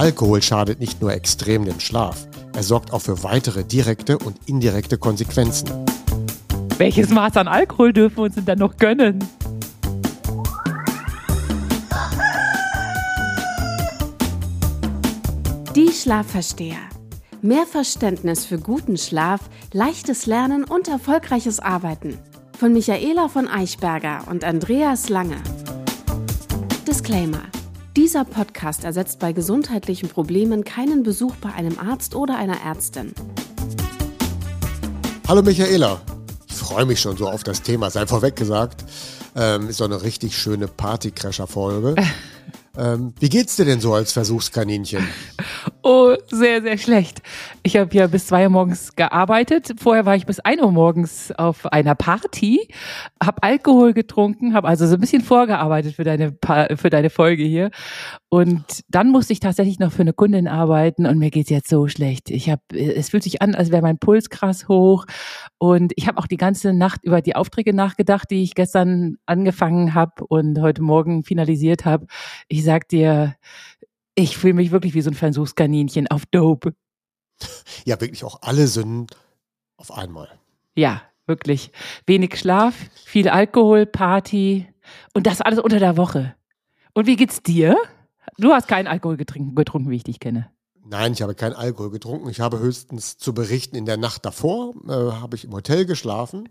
Alkohol schadet nicht nur extrem dem Schlaf, er sorgt auch für weitere direkte und indirekte Konsequenzen. Welches Maß an Alkohol dürfen wir uns denn dann noch gönnen? Die Schlafversteher. Mehr Verständnis für guten Schlaf, leichtes Lernen und erfolgreiches Arbeiten. Von Michaela von Eichberger und Andreas Lange. Disclaimer. Dieser Podcast ersetzt bei gesundheitlichen Problemen keinen Besuch bei einem Arzt oder einer Ärztin. Hallo Michaela, ich freue mich schon so auf das Thema, sei vorweg gesagt. Ähm, ist so eine richtig schöne Partycrasher-Folge. ähm, wie geht's dir denn so als Versuchskaninchen? Oh, sehr, sehr schlecht. Ich habe ja bis zwei Uhr morgens gearbeitet. Vorher war ich bis ein Uhr morgens auf einer Party, habe Alkohol getrunken, habe also so ein bisschen vorgearbeitet für deine für deine Folge hier. Und dann musste ich tatsächlich noch für eine Kundin arbeiten und mir geht's jetzt so schlecht. Ich habe, es fühlt sich an, als wäre mein Puls krass hoch. Und ich habe auch die ganze Nacht über die Aufträge nachgedacht, die ich gestern angefangen habe und heute Morgen finalisiert habe. Ich sag dir, ich fühle mich wirklich wie so ein Versuchskaninchen auf Dope. Ja, wirklich auch alle Sünden auf einmal. Ja, wirklich. Wenig Schlaf, viel Alkohol, Party und das alles unter der Woche. Und wie geht's dir? Du hast keinen Alkohol getrunken, getrunken wie ich dich kenne. Nein, ich habe keinen Alkohol getrunken. Ich habe höchstens zu berichten, in der Nacht davor äh, habe ich im Hotel geschlafen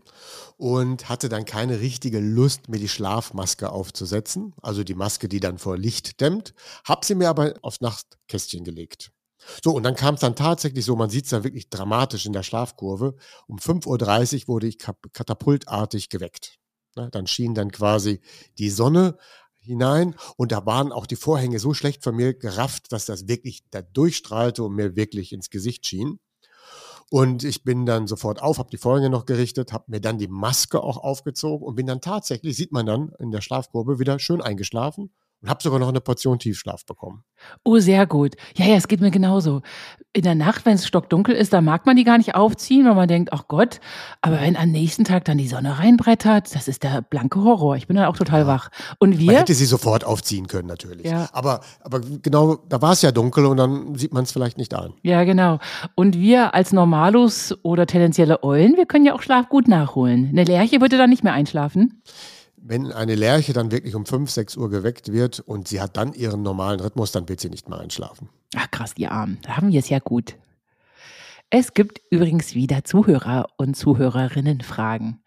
und hatte dann keine richtige Lust, mir die Schlafmaske aufzusetzen. Also die Maske, die dann vor Licht dämmt. Habe sie mir aber aufs Nachtkästchen gelegt. So, und dann kam es dann tatsächlich so, man sieht es dann wirklich dramatisch in der Schlafkurve. Um 5.30 Uhr wurde ich katapultartig geweckt. Na, dann schien dann quasi die Sonne hinein und da waren auch die Vorhänge so schlecht von mir gerafft, dass das wirklich da durchstrahlte und mir wirklich ins Gesicht schien. Und ich bin dann sofort auf, habe die Vorhänge noch gerichtet, habe mir dann die Maske auch aufgezogen und bin dann tatsächlich, sieht man dann in der Schlafkurve, wieder schön eingeschlafen und habe sogar noch eine Portion Tiefschlaf bekommen. Oh, sehr gut. Ja, ja, es geht mir genauso. In der Nacht, wenn es stockdunkel ist, da mag man die gar nicht aufziehen, weil man denkt, ach Gott, aber wenn am nächsten Tag dann die Sonne reinbrettert, das ist der blanke Horror. Ich bin dann auch total ja. wach. Und wir. Man hätte sie sofort aufziehen können, natürlich. Ja. Aber, aber genau, da war es ja dunkel und dann sieht man es vielleicht nicht an. Ja, genau. Und wir als Normalus oder tendenzielle Eulen, wir können ja auch Schlaf gut nachholen. Eine Lerche würde dann nicht mehr einschlafen wenn eine Lerche dann wirklich um 5, 6 Uhr geweckt wird und sie hat dann ihren normalen Rhythmus, dann wird sie nicht mehr einschlafen. Ach krass, die Armen. Da haben wir es ja gut. Es gibt übrigens wieder Zuhörer und Zuhörerinnen Fragen.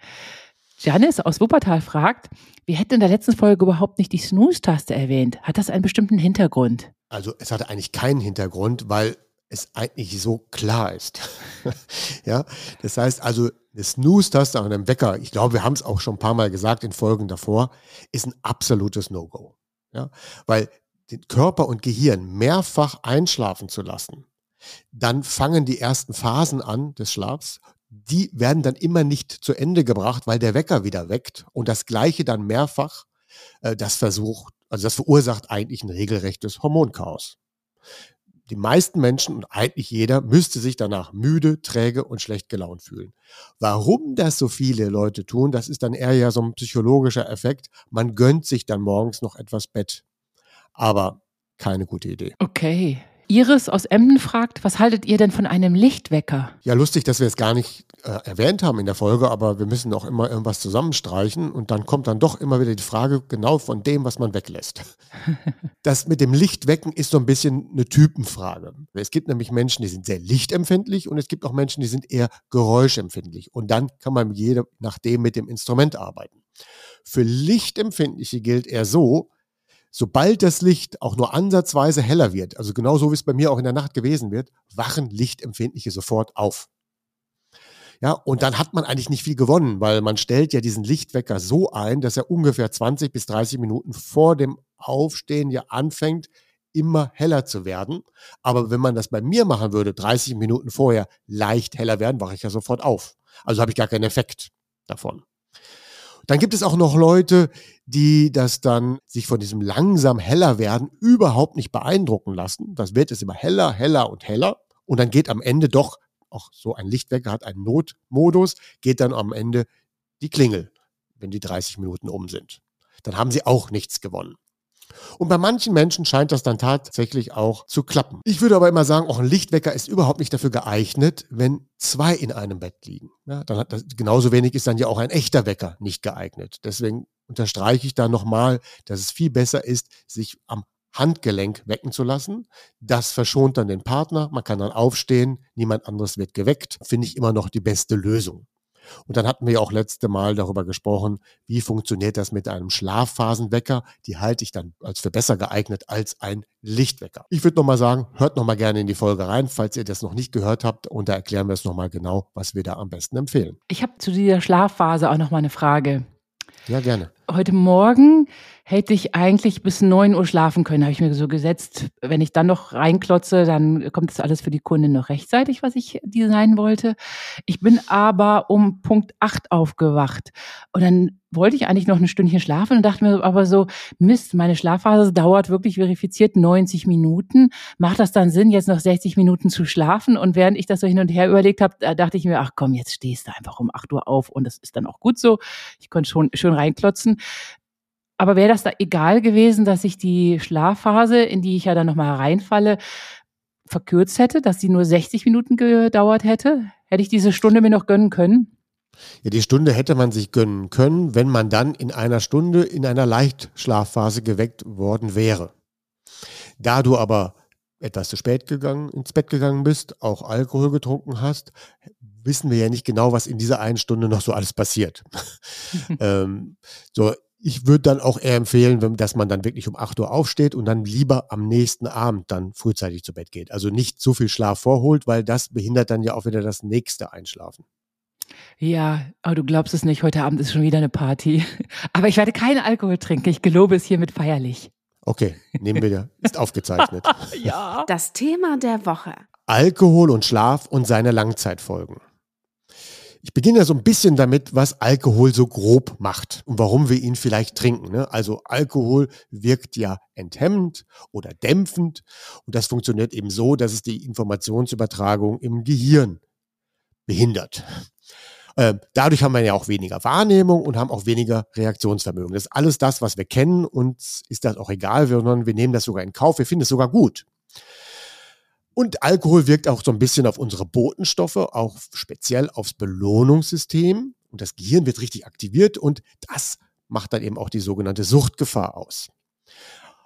Janice aus Wuppertal fragt, wir hätten in der letzten Folge überhaupt nicht die Snooze-Taste erwähnt. Hat das einen bestimmten Hintergrund? Also es hatte eigentlich keinen Hintergrund, weil es eigentlich so klar ist. ja, das heißt also, eine Snooze-Taste an einem Wecker, ich glaube, wir haben es auch schon ein paar Mal gesagt in Folgen davor, ist ein absolutes No-Go. Ja, weil den Körper und Gehirn mehrfach einschlafen zu lassen, dann fangen die ersten Phasen an des Schlafs. Die werden dann immer nicht zu Ende gebracht, weil der Wecker wieder weckt und das Gleiche dann mehrfach, äh, das versucht, also das verursacht eigentlich ein regelrechtes Hormonchaos die meisten Menschen und eigentlich jeder müsste sich danach müde, träge und schlecht gelaunt fühlen. Warum das so viele Leute tun, das ist dann eher ja so ein psychologischer Effekt. Man gönnt sich dann morgens noch etwas Bett. Aber keine gute Idee. Okay. Iris aus Emden fragt, was haltet ihr denn von einem Lichtwecker? Ja, lustig, dass wir es gar nicht äh, erwähnt haben in der Folge, aber wir müssen auch immer irgendwas zusammenstreichen und dann kommt dann doch immer wieder die Frage genau von dem, was man weglässt. das mit dem Lichtwecken ist so ein bisschen eine Typenfrage. Es gibt nämlich Menschen, die sind sehr lichtempfindlich und es gibt auch Menschen, die sind eher geräuschempfindlich und dann kann man je nachdem mit dem Instrument arbeiten. Für Lichtempfindliche gilt eher so, sobald das Licht auch nur ansatzweise heller wird, also genauso wie es bei mir auch in der Nacht gewesen wird, wachen Lichtempfindliche sofort auf. Ja, und dann hat man eigentlich nicht viel gewonnen, weil man stellt ja diesen Lichtwecker so ein, dass er ungefähr 20 bis 30 Minuten vor dem Aufstehen ja anfängt, immer heller zu werden. Aber wenn man das bei mir machen würde, 30 Minuten vorher leicht heller werden, wache ich ja sofort auf. Also habe ich gar keinen Effekt davon. Dann gibt es auch noch Leute, die das dann sich von diesem langsam heller werden überhaupt nicht beeindrucken lassen. Das wird es immer heller, heller und heller. Und dann geht am Ende doch, auch so ein Lichtwecker hat einen Notmodus, geht dann am Ende die Klingel, wenn die 30 Minuten um sind. Dann haben sie auch nichts gewonnen. Und bei manchen Menschen scheint das dann tatsächlich auch zu klappen. Ich würde aber immer sagen, auch ein Lichtwecker ist überhaupt nicht dafür geeignet, wenn zwei in einem Bett liegen. Ja, dann hat das, genauso wenig ist dann ja auch ein echter Wecker nicht geeignet. Deswegen unterstreiche ich da nochmal, dass es viel besser ist, sich am Handgelenk wecken zu lassen. Das verschont dann den Partner. Man kann dann aufstehen. Niemand anderes wird geweckt. Finde ich immer noch die beste Lösung. Und dann hatten wir ja auch letzte Mal darüber gesprochen, wie funktioniert das mit einem Schlafphasenwecker. Die halte ich dann als für besser geeignet als ein Lichtwecker. Ich würde nochmal sagen, hört nochmal gerne in die Folge rein, falls ihr das noch nicht gehört habt. Und da erklären wir es nochmal genau, was wir da am besten empfehlen. Ich habe zu dieser Schlafphase auch nochmal eine Frage. Ja, gerne. Heute Morgen hätte ich eigentlich bis neun Uhr schlafen können, habe ich mir so gesetzt. Wenn ich dann noch reinklotze, dann kommt das alles für die Kundin noch rechtzeitig, was ich designen wollte. Ich bin aber um Punkt acht aufgewacht und dann wollte ich eigentlich noch ein Stündchen schlafen und dachte mir aber so, Mist, meine Schlafphase dauert wirklich verifiziert 90 Minuten. Macht das dann Sinn, jetzt noch 60 Minuten zu schlafen? Und während ich das so hin und her überlegt habe, dachte ich mir, ach komm, jetzt stehst du einfach um 8 Uhr auf und das ist dann auch gut so. Ich konnte schon schön reinklotzen. Aber wäre das da egal gewesen, dass ich die Schlafphase, in die ich ja dann nochmal reinfalle, verkürzt hätte, dass sie nur 60 Minuten gedauert hätte? Hätte ich diese Stunde mir noch gönnen können? Ja, die Stunde hätte man sich gönnen können, wenn man dann in einer Stunde in einer Leichtschlafphase geweckt worden wäre. Da du aber etwas zu spät gegangen, ins Bett gegangen bist, auch Alkohol getrunken hast, wissen wir ja nicht genau, was in dieser einen Stunde noch so alles passiert. ähm, so, ich würde dann auch eher empfehlen, dass man dann wirklich um 8 Uhr aufsteht und dann lieber am nächsten Abend dann frühzeitig zu Bett geht. Also nicht so viel Schlaf vorholt, weil das behindert dann ja auch wieder das nächste Einschlafen. Ja, aber du glaubst es nicht, heute Abend ist schon wieder eine Party. Aber ich werde keinen Alkohol trinken. Ich gelobe es hiermit feierlich. Okay, nehmen wir. Ist aufgezeichnet. ja. Das Thema der Woche. Alkohol und Schlaf und seine Langzeitfolgen. Ich beginne ja so ein bisschen damit, was Alkohol so grob macht und warum wir ihn vielleicht trinken. Ne? Also Alkohol wirkt ja enthemmend oder dämpfend und das funktioniert eben so, dass es die Informationsübertragung im Gehirn behindert. Ähm, dadurch haben wir ja auch weniger Wahrnehmung und haben auch weniger Reaktionsvermögen. Das ist alles das, was wir kennen und ist das auch egal, sondern wir nehmen das sogar in Kauf, wir finden es sogar gut. Und Alkohol wirkt auch so ein bisschen auf unsere Botenstoffe, auch speziell aufs Belohnungssystem. Und das Gehirn wird richtig aktiviert und das macht dann eben auch die sogenannte Suchtgefahr aus.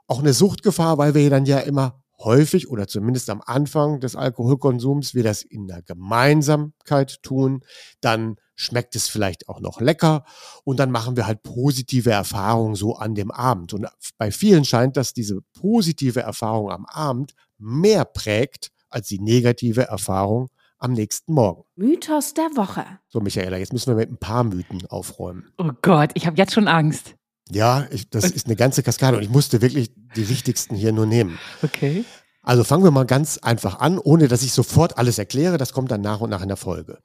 Auch eine Suchtgefahr, weil wir dann ja immer häufig oder zumindest am Anfang des Alkoholkonsums wir das in der Gemeinsamkeit tun, dann schmeckt es vielleicht auch noch lecker und dann machen wir halt positive Erfahrungen so an dem Abend. Und bei vielen scheint, dass diese positive Erfahrung am Abend mehr prägt als die negative Erfahrung am nächsten Morgen. Mythos der Woche. So, Michaela, jetzt müssen wir mit ein paar Mythen aufräumen. Oh Gott, ich habe jetzt schon Angst. Ja, ich, das ist eine ganze Kaskade und ich musste wirklich die wichtigsten hier nur nehmen. Okay. Also fangen wir mal ganz einfach an, ohne dass ich sofort alles erkläre. Das kommt dann nach und nach in der Folge.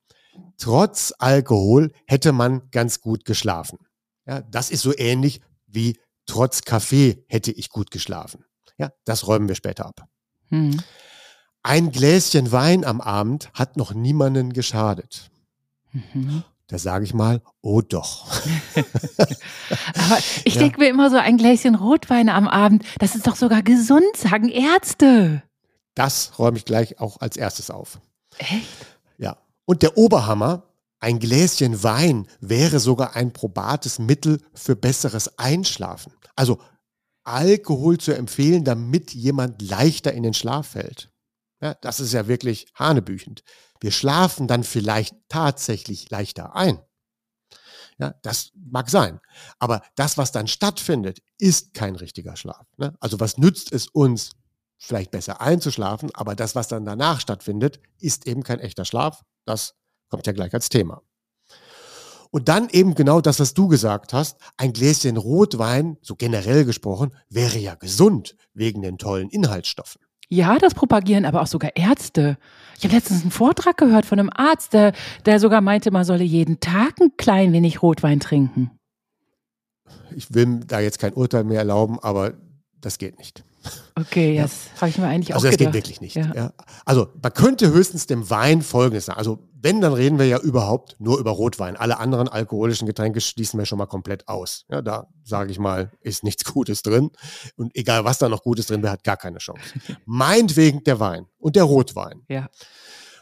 Trotz Alkohol hätte man ganz gut geschlafen. Ja, das ist so ähnlich wie trotz Kaffee hätte ich gut geschlafen. Ja, das räumen wir später ab. Hm. Ein Gläschen Wein am Abend hat noch niemanden geschadet. Mhm. Da sage ich mal, oh doch. Aber ich ja. denke mir immer so, ein Gläschen Rotwein am Abend, das ist doch sogar gesund, sagen Ärzte. Das räume ich gleich auch als erstes auf. Echt? Ja. Und der Oberhammer, ein Gläschen Wein wäre sogar ein probates Mittel für besseres Einschlafen. Also Alkohol zu empfehlen, damit jemand leichter in den Schlaf fällt. Ja, das ist ja wirklich hanebüchend. Wir schlafen dann vielleicht tatsächlich leichter ein. Ja, das mag sein. Aber das, was dann stattfindet, ist kein richtiger Schlaf. Ne? Also was nützt es uns, vielleicht besser einzuschlafen, aber das, was dann danach stattfindet, ist eben kein echter Schlaf. Das kommt ja gleich als Thema. Und dann eben genau das, was du gesagt hast, ein Gläschen Rotwein, so generell gesprochen, wäre ja gesund wegen den tollen Inhaltsstoffen. Ja, das propagieren aber auch sogar Ärzte. Ich habe letztens einen Vortrag gehört von einem Arzt, der, der sogar meinte, man solle jeden Tag ein klein wenig Rotwein trinken. Ich will da jetzt kein Urteil mehr erlauben, aber das geht nicht. Okay, ja. das habe ich mir eigentlich also auch gedacht. Also das geht wirklich nicht. Ja. Ja. Also man könnte höchstens dem Wein Folgendes sagen. Also wenn, dann reden wir ja überhaupt nur über Rotwein. Alle anderen alkoholischen Getränke schließen wir schon mal komplett aus. Ja, da sage ich mal, ist nichts Gutes drin. Und egal, was da noch Gutes drin wäre, hat gar keine Chance. Meinetwegen der Wein und der Rotwein. Ja.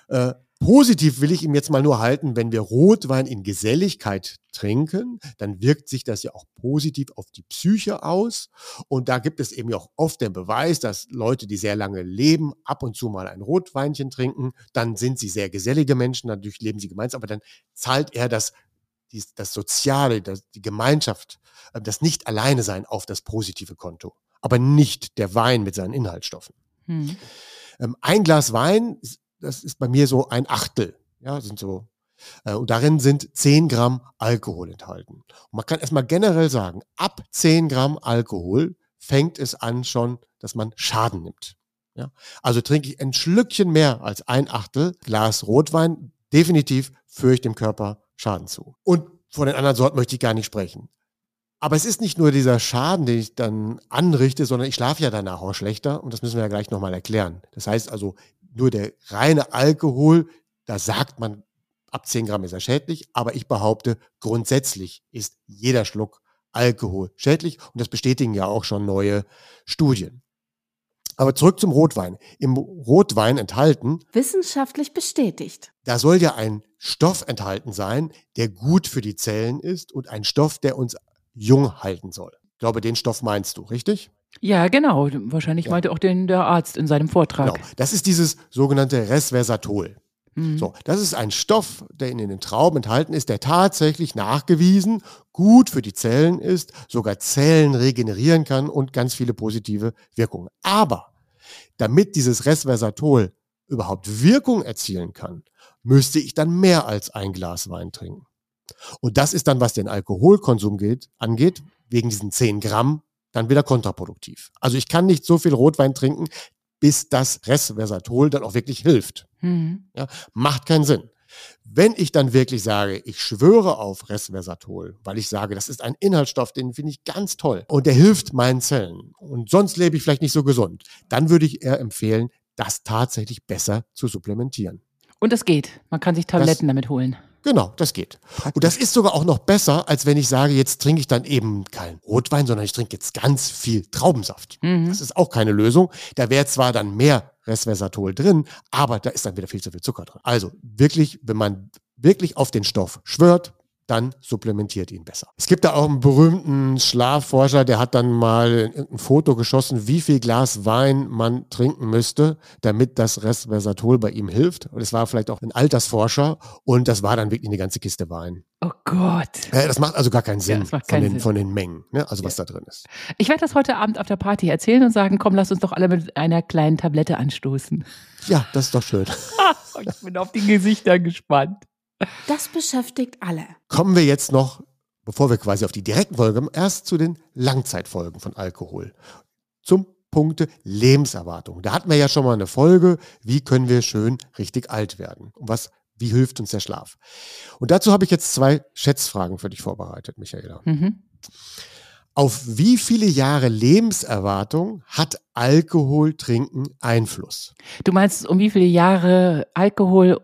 Äh, Positiv will ich ihm jetzt mal nur halten, wenn wir Rotwein in Geselligkeit trinken, dann wirkt sich das ja auch positiv auf die Psyche aus. Und da gibt es eben auch oft den Beweis, dass Leute, die sehr lange leben, ab und zu mal ein Rotweinchen trinken. Dann sind sie sehr gesellige Menschen, natürlich leben sie gemeinsam, aber dann zahlt er das, das Soziale, das, die Gemeinschaft, äh, das nicht alleine sein auf das positive Konto. Aber nicht der Wein mit seinen Inhaltsstoffen. Hm. Ein Glas Wein das ist bei mir so ein Achtel. Ja, sind so. Äh, und darin sind 10 Gramm Alkohol enthalten. Und man kann erstmal generell sagen, ab 10 Gramm Alkohol fängt es an schon, dass man Schaden nimmt. Ja? Also trinke ich ein Schlückchen mehr als ein Achtel Glas Rotwein, definitiv führe ich dem Körper Schaden zu. Und von den anderen Sorten möchte ich gar nicht sprechen. Aber es ist nicht nur dieser Schaden, den ich dann anrichte, sondern ich schlafe ja danach auch schlechter und das müssen wir ja gleich nochmal erklären. Das heißt also, nur der reine Alkohol, da sagt man, ab 10 Gramm ist er schädlich, aber ich behaupte, grundsätzlich ist jeder Schluck Alkohol schädlich und das bestätigen ja auch schon neue Studien. Aber zurück zum Rotwein. Im Rotwein enthalten. Wissenschaftlich bestätigt. Da soll ja ein Stoff enthalten sein, der gut für die Zellen ist und ein Stoff, der uns jung halten soll. Ich glaube, den Stoff meinst du, richtig? Ja, genau. Wahrscheinlich ja. meinte auch den der Arzt in seinem Vortrag. Genau. Das ist dieses sogenannte Resversatol. Mhm. So, das ist ein Stoff, der in den Trauben enthalten ist, der tatsächlich nachgewiesen gut für die Zellen ist, sogar Zellen regenerieren kann und ganz viele positive Wirkungen. Aber damit dieses Resversatol überhaupt Wirkung erzielen kann, müsste ich dann mehr als ein Glas Wein trinken. Und das ist dann, was den Alkoholkonsum geht, angeht, wegen diesen 10 Gramm dann wieder kontraproduktiv. Also ich kann nicht so viel Rotwein trinken, bis das Resveratrol dann auch wirklich hilft. Mhm. Ja, macht keinen Sinn. Wenn ich dann wirklich sage, ich schwöre auf Resveratrol, weil ich sage, das ist ein Inhaltsstoff, den finde ich ganz toll und der hilft meinen Zellen und sonst lebe ich vielleicht nicht so gesund, dann würde ich eher empfehlen, das tatsächlich besser zu supplementieren. Und das geht. Man kann sich Tabletten das, damit holen. Genau, das geht. Praktisch. Und das ist sogar auch noch besser, als wenn ich sage, jetzt trinke ich dann eben keinen Rotwein, sondern ich trinke jetzt ganz viel Traubensaft. Mhm. Das ist auch keine Lösung. Da wäre zwar dann mehr Resveratrol drin, aber da ist dann wieder viel zu viel Zucker drin. Also wirklich, wenn man wirklich auf den Stoff schwört, dann supplementiert ihn besser. Es gibt da auch einen berühmten Schlafforscher, der hat dann mal ein Foto geschossen, wie viel Glas Wein man trinken müsste, damit das Resveratrol bei ihm hilft. Und es war vielleicht auch ein Altersforscher und das war dann wirklich eine ganze Kiste Wein. Oh Gott. Ja, das macht also gar keinen Sinn, ja, von, den, Sinn. von den Mengen, ne? also was ja. da drin ist. Ich werde das heute Abend auf der Party erzählen und sagen, komm, lass uns doch alle mit einer kleinen Tablette anstoßen. Ja, das ist doch schön. ich bin auf die Gesichter gespannt. Das beschäftigt alle. Kommen wir jetzt noch, bevor wir quasi auf die direkten Folgen kommen, erst zu den Langzeitfolgen von Alkohol. Zum Punkte Lebenserwartung. Da hatten wir ja schon mal eine Folge, wie können wir schön richtig alt werden? Und was, wie hilft uns der Schlaf? Und dazu habe ich jetzt zwei Schätzfragen für dich vorbereitet, Michaela. Mhm. Auf wie viele Jahre Lebenserwartung hat Alkoholtrinken Einfluss? Du meinst, um wie viele Jahre Alkohol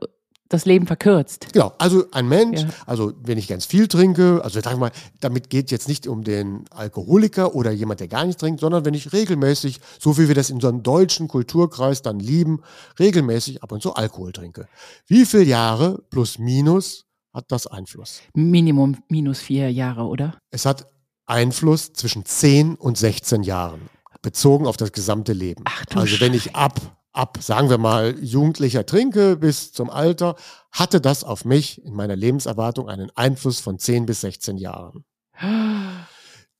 das Leben verkürzt. Genau, also ein Mensch, ja. also wenn ich ganz viel trinke, also sag mal, damit geht jetzt nicht um den Alkoholiker oder jemand, der gar nicht trinkt, sondern wenn ich regelmäßig, so wie wir das in so einem deutschen Kulturkreis dann lieben, regelmäßig ab und zu Alkohol trinke. Wie viele Jahre plus minus hat das Einfluss? Minimum minus vier Jahre, oder? Es hat Einfluss zwischen 10 und 16 Jahren, bezogen auf das gesamte Leben. Ach, du also wenn ich ab ab, sagen wir mal, jugendlicher trinke bis zum Alter, hatte das auf mich in meiner Lebenserwartung einen Einfluss von 10 bis 16 Jahren.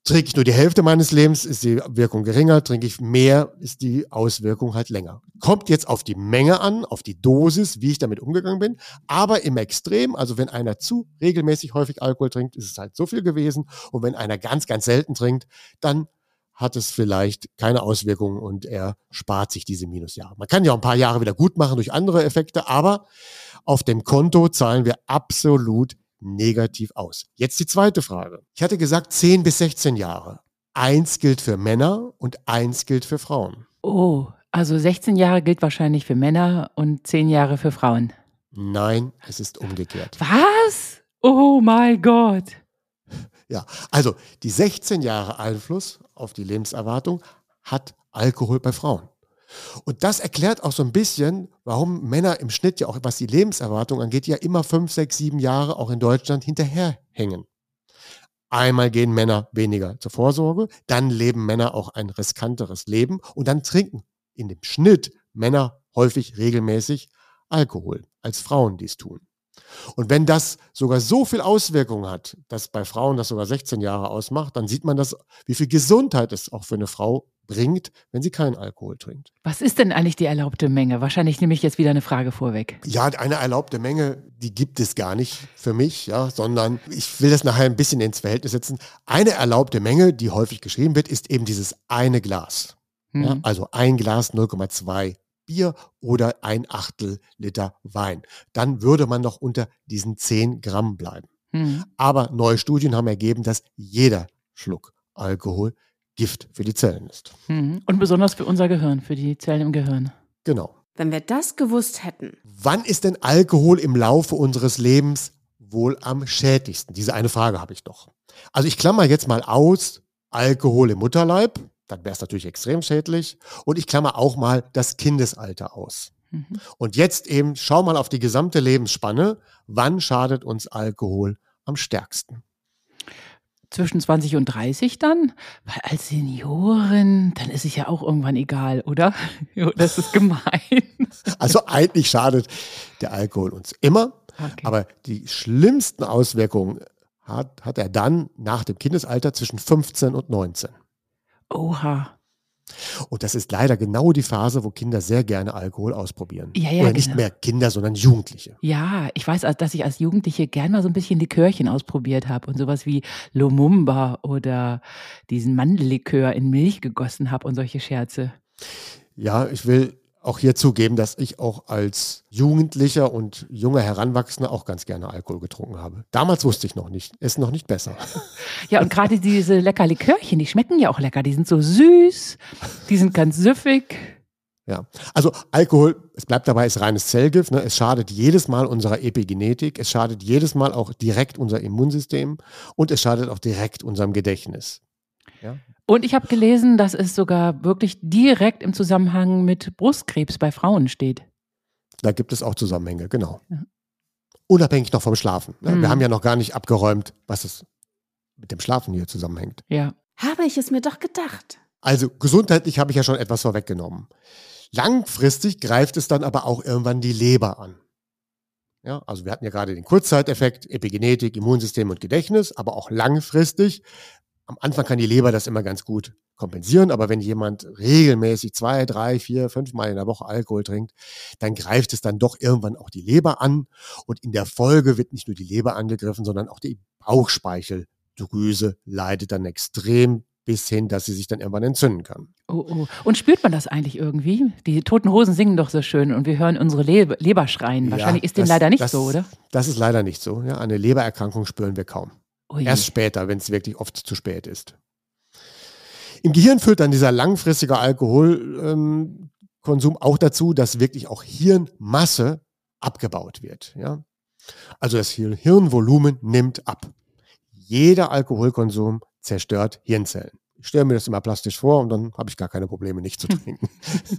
Trinke ich nur die Hälfte meines Lebens, ist die Wirkung geringer. Trinke ich mehr, ist die Auswirkung halt länger. Kommt jetzt auf die Menge an, auf die Dosis, wie ich damit umgegangen bin. Aber im Extrem, also wenn einer zu regelmäßig häufig Alkohol trinkt, ist es halt so viel gewesen. Und wenn einer ganz, ganz selten trinkt, dann hat es vielleicht keine Auswirkungen und er spart sich diese Minusjahre. Man kann ja auch ein paar Jahre wieder gut machen durch andere Effekte, aber auf dem Konto zahlen wir absolut negativ aus. Jetzt die zweite Frage. Ich hatte gesagt 10 bis 16 Jahre. Eins gilt für Männer und eins gilt für Frauen. Oh, also 16 Jahre gilt wahrscheinlich für Männer und 10 Jahre für Frauen. Nein, es ist umgekehrt. Was? Oh mein Gott. Ja, also die 16 Jahre Einfluss auf die Lebenserwartung hat Alkohol bei Frauen. Und das erklärt auch so ein bisschen, warum Männer im Schnitt ja auch, was die Lebenserwartung angeht, ja immer fünf, sechs, sieben Jahre auch in Deutschland hinterherhängen. Einmal gehen Männer weniger zur Vorsorge, dann leben Männer auch ein riskanteres Leben und dann trinken in dem Schnitt Männer häufig regelmäßig Alkohol, als Frauen dies tun. Und wenn das sogar so viel Auswirkungen hat, dass bei Frauen das sogar 16 Jahre ausmacht, dann sieht man das, wie viel Gesundheit es auch für eine Frau bringt, wenn sie keinen Alkohol trinkt. Was ist denn eigentlich die erlaubte Menge? Wahrscheinlich nehme ich jetzt wieder eine Frage vorweg. Ja, eine erlaubte Menge, die gibt es gar nicht für mich, ja, sondern ich will das nachher ein bisschen ins Verhältnis setzen. Eine erlaubte Menge, die häufig geschrieben wird, ist eben dieses eine Glas. Mhm. Ja, also ein Glas 0,2 Bier oder ein Achtel Liter Wein. Dann würde man noch unter diesen 10 Gramm bleiben. Mhm. Aber neue Studien haben ergeben, dass jeder Schluck Alkohol Gift für die Zellen ist. Mhm. Und besonders für unser Gehirn, für die Zellen im Gehirn. Genau. Wenn wir das gewusst hätten. Wann ist denn Alkohol im Laufe unseres Lebens wohl am schädlichsten? Diese eine Frage habe ich doch. Also ich klammer jetzt mal aus Alkohol im Mutterleib, dann wäre es natürlich extrem schädlich. Und ich klammer auch mal das Kindesalter aus. Mhm. Und jetzt eben schau mal auf die gesamte Lebensspanne. Wann schadet uns Alkohol am stärksten? zwischen 20 und 30 dann? Weil als Seniorin, dann ist es ja auch irgendwann egal, oder? das ist gemein. Also eigentlich schadet der Alkohol uns immer, okay. aber die schlimmsten Auswirkungen hat, hat er dann nach dem Kindesalter zwischen 15 und 19. Oha. Und das ist leider genau die Phase, wo Kinder sehr gerne Alkohol ausprobieren. Ja, ja, Oder nicht genau. mehr Kinder, sondern Jugendliche. Ja, ich weiß, dass ich als Jugendliche gerne mal so ein bisschen Likörchen ausprobiert habe und sowas wie Lumumba oder diesen Mandellikör in Milch gegossen habe und solche Scherze. Ja, ich will auch hier zugeben, dass ich auch als Jugendlicher und junger Heranwachsender auch ganz gerne Alkohol getrunken habe. Damals wusste ich noch nicht, ist noch nicht besser. Ja, und gerade diese lecker Likörchen, die schmecken ja auch lecker. Die sind so süß, die sind ganz süffig. Ja, also Alkohol, es bleibt dabei, ist reines Zellgift. Ne? Es schadet jedes Mal unserer Epigenetik, es schadet jedes Mal auch direkt unser Immunsystem und es schadet auch direkt unserem Gedächtnis. Ja? Und ich habe gelesen, dass es sogar wirklich direkt im Zusammenhang mit Brustkrebs bei Frauen steht. Da gibt es auch Zusammenhänge, genau. Ja. Unabhängig noch vom Schlafen. Ne? Mhm. Wir haben ja noch gar nicht abgeräumt, was es mit dem Schlafen hier zusammenhängt. Ja. Habe ich es mir doch gedacht. Also gesundheitlich habe ich ja schon etwas vorweggenommen. Langfristig greift es dann aber auch irgendwann die Leber an. Ja, also wir hatten ja gerade den Kurzzeiteffekt, Epigenetik, Immunsystem und Gedächtnis, aber auch langfristig am Anfang kann die Leber das immer ganz gut kompensieren, aber wenn jemand regelmäßig zwei, drei, vier, fünf Mal in der Woche Alkohol trinkt, dann greift es dann doch irgendwann auch die Leber an und in der Folge wird nicht nur die Leber angegriffen, sondern auch die Bauchspeicheldrüse leidet dann extrem bis hin, dass sie sich dann irgendwann entzünden kann. Oh, oh. Und spürt man das eigentlich irgendwie? Die Toten Hosen singen doch so schön und wir hören unsere Leber, Leber schreien. Wahrscheinlich ja, ist dem leider nicht das, so, oder? Das ist leider nicht so. Ja, eine Lebererkrankung spüren wir kaum. Ui. Erst später, wenn es wirklich oft zu spät ist. Im Gehirn führt dann dieser langfristige Alkoholkonsum ähm, auch dazu, dass wirklich auch Hirnmasse abgebaut wird. Ja? Also das Hirnvolumen nimmt ab. Jeder Alkoholkonsum zerstört Hirnzellen. Ich stelle mir das immer plastisch vor und dann habe ich gar keine Probleme, nicht zu trinken.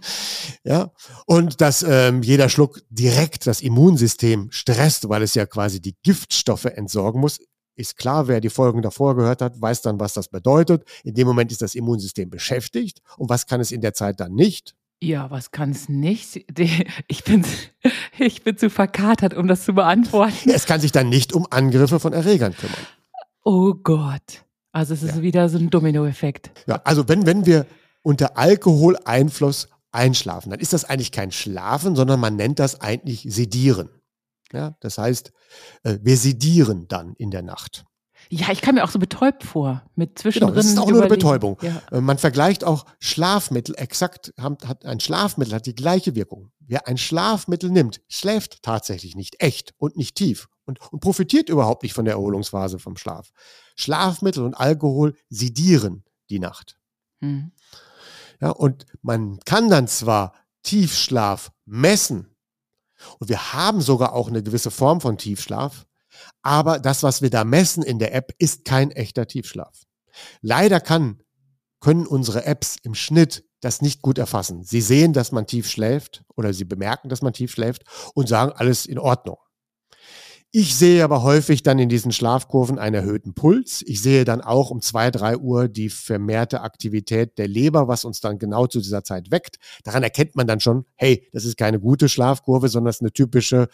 ja, und dass ähm, jeder Schluck direkt das Immunsystem stresst, weil es ja quasi die Giftstoffe entsorgen muss, ist klar, wer die Folgen davor gehört hat, weiß dann, was das bedeutet. In dem Moment ist das Immunsystem beschäftigt. Und was kann es in der Zeit dann nicht? Ja, was kann es nicht? Ich bin, ich bin zu verkatert, um das zu beantworten. Es kann sich dann nicht um Angriffe von Erregern kümmern. Oh Gott. Also es ist ja. wieder so ein Dominoeffekt. Ja, also wenn, wenn wir unter Alkoholeinfluss einschlafen, dann ist das eigentlich kein Schlafen, sondern man nennt das eigentlich Sedieren. Ja, das heißt, äh, wir sedieren dann in der Nacht. Ja, ich kam mir auch so betäubt vor mit zwischendrin. Genau, das ist auch nur eine Betäubung. Ja. Äh, man vergleicht auch Schlafmittel exakt, hat, ein Schlafmittel hat die gleiche Wirkung. Wer ein Schlafmittel nimmt, schläft tatsächlich nicht echt und nicht tief und, und profitiert überhaupt nicht von der Erholungsphase vom Schlaf. Schlafmittel und Alkohol sedieren die Nacht. Mhm. Ja, und man kann dann zwar Tiefschlaf messen und wir haben sogar auch eine gewisse Form von Tiefschlaf, aber das, was wir da messen in der App, ist kein echter Tiefschlaf. Leider kann, können unsere Apps im Schnitt das nicht gut erfassen. Sie sehen, dass man tief schläft oder sie bemerken, dass man tief schläft und sagen, alles in Ordnung. Ich sehe aber häufig dann in diesen Schlafkurven einen erhöhten Puls. Ich sehe dann auch um zwei, drei Uhr die vermehrte Aktivität der Leber, was uns dann genau zu dieser Zeit weckt. Daran erkennt man dann schon, hey, das ist keine gute Schlafkurve, sondern es ist eine typische